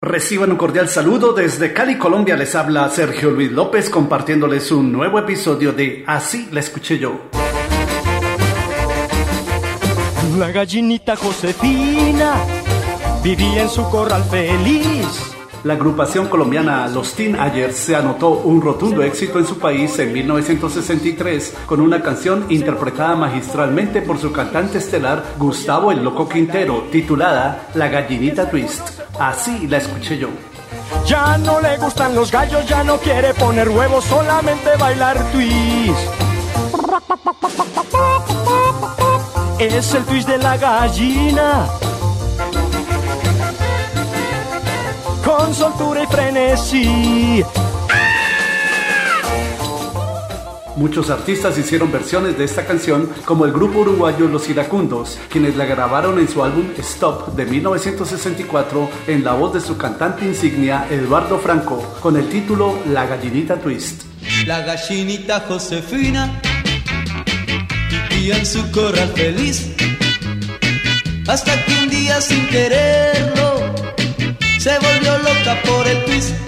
Reciban un cordial saludo desde Cali, Colombia. Les habla Sergio Luis López compartiéndoles un nuevo episodio de Así la escuché yo. La gallinita Josefina vivía en su corral feliz. La agrupación colombiana Los Teen Ayers se anotó un rotundo éxito en su país en 1963 con una canción interpretada magistralmente por su cantante estelar Gustavo el Loco Quintero, titulada La Gallinita Twist. Así la escuché yo. Ya no le gustan los gallos, ya no quiere poner huevos, solamente bailar twist. Es el twist de la gallina. Con soltura y frenesí. Muchos artistas hicieron versiones de esta canción, como el grupo uruguayo Los Iracundos, quienes la grabaron en su álbum Stop de 1964 en la voz de su cantante insignia Eduardo Franco, con el título La Gallinita Twist. La gallinita Josefina vivía en su corral feliz, hasta que un día sin quererlo se volvió loca por el twist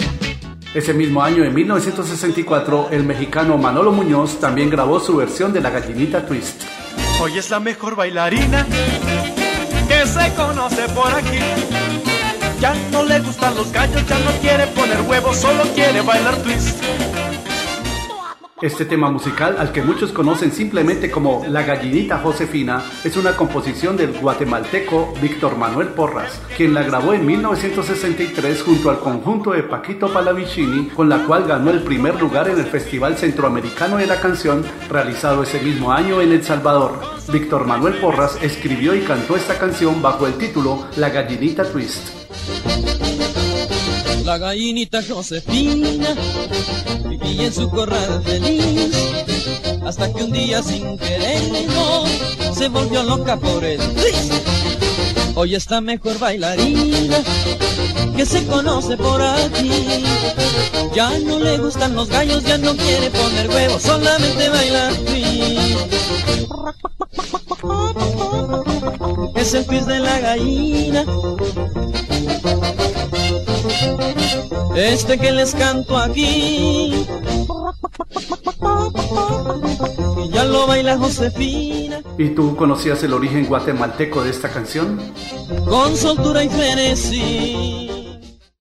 ese mismo año, en 1964, el mexicano Manolo Muñoz también grabó su versión de La Gallinita Twist. Hoy es la mejor bailarina que se conoce por aquí. Ya no le gustan los gallos, ya no quiere poner huevos, solo quiere bailar twist. Este tema musical, al que muchos conocen simplemente como La Gallinita Josefina, es una composición del guatemalteco Víctor Manuel Porras, quien la grabó en 1963 junto al conjunto de Paquito Palavicini, con la cual ganó el primer lugar en el Festival Centroamericano de la Canción, realizado ese mismo año en El Salvador. Víctor Manuel Porras escribió y cantó esta canción bajo el título La Gallinita Twist. La gallinita Josefina vivía en su corral feliz, hasta que un día sin quererlo se volvió loca por el twist. Hoy está mejor bailarina que se conoce por aquí. Ya no le gustan los gallos, ya no quiere poner huevos, solamente bailar twist. Es el twist de la gallina este que les canto aquí. Y ya lo baila Josefina. ¿Y tú conocías el origen guatemalteco de esta canción? Con soltura y frenesí.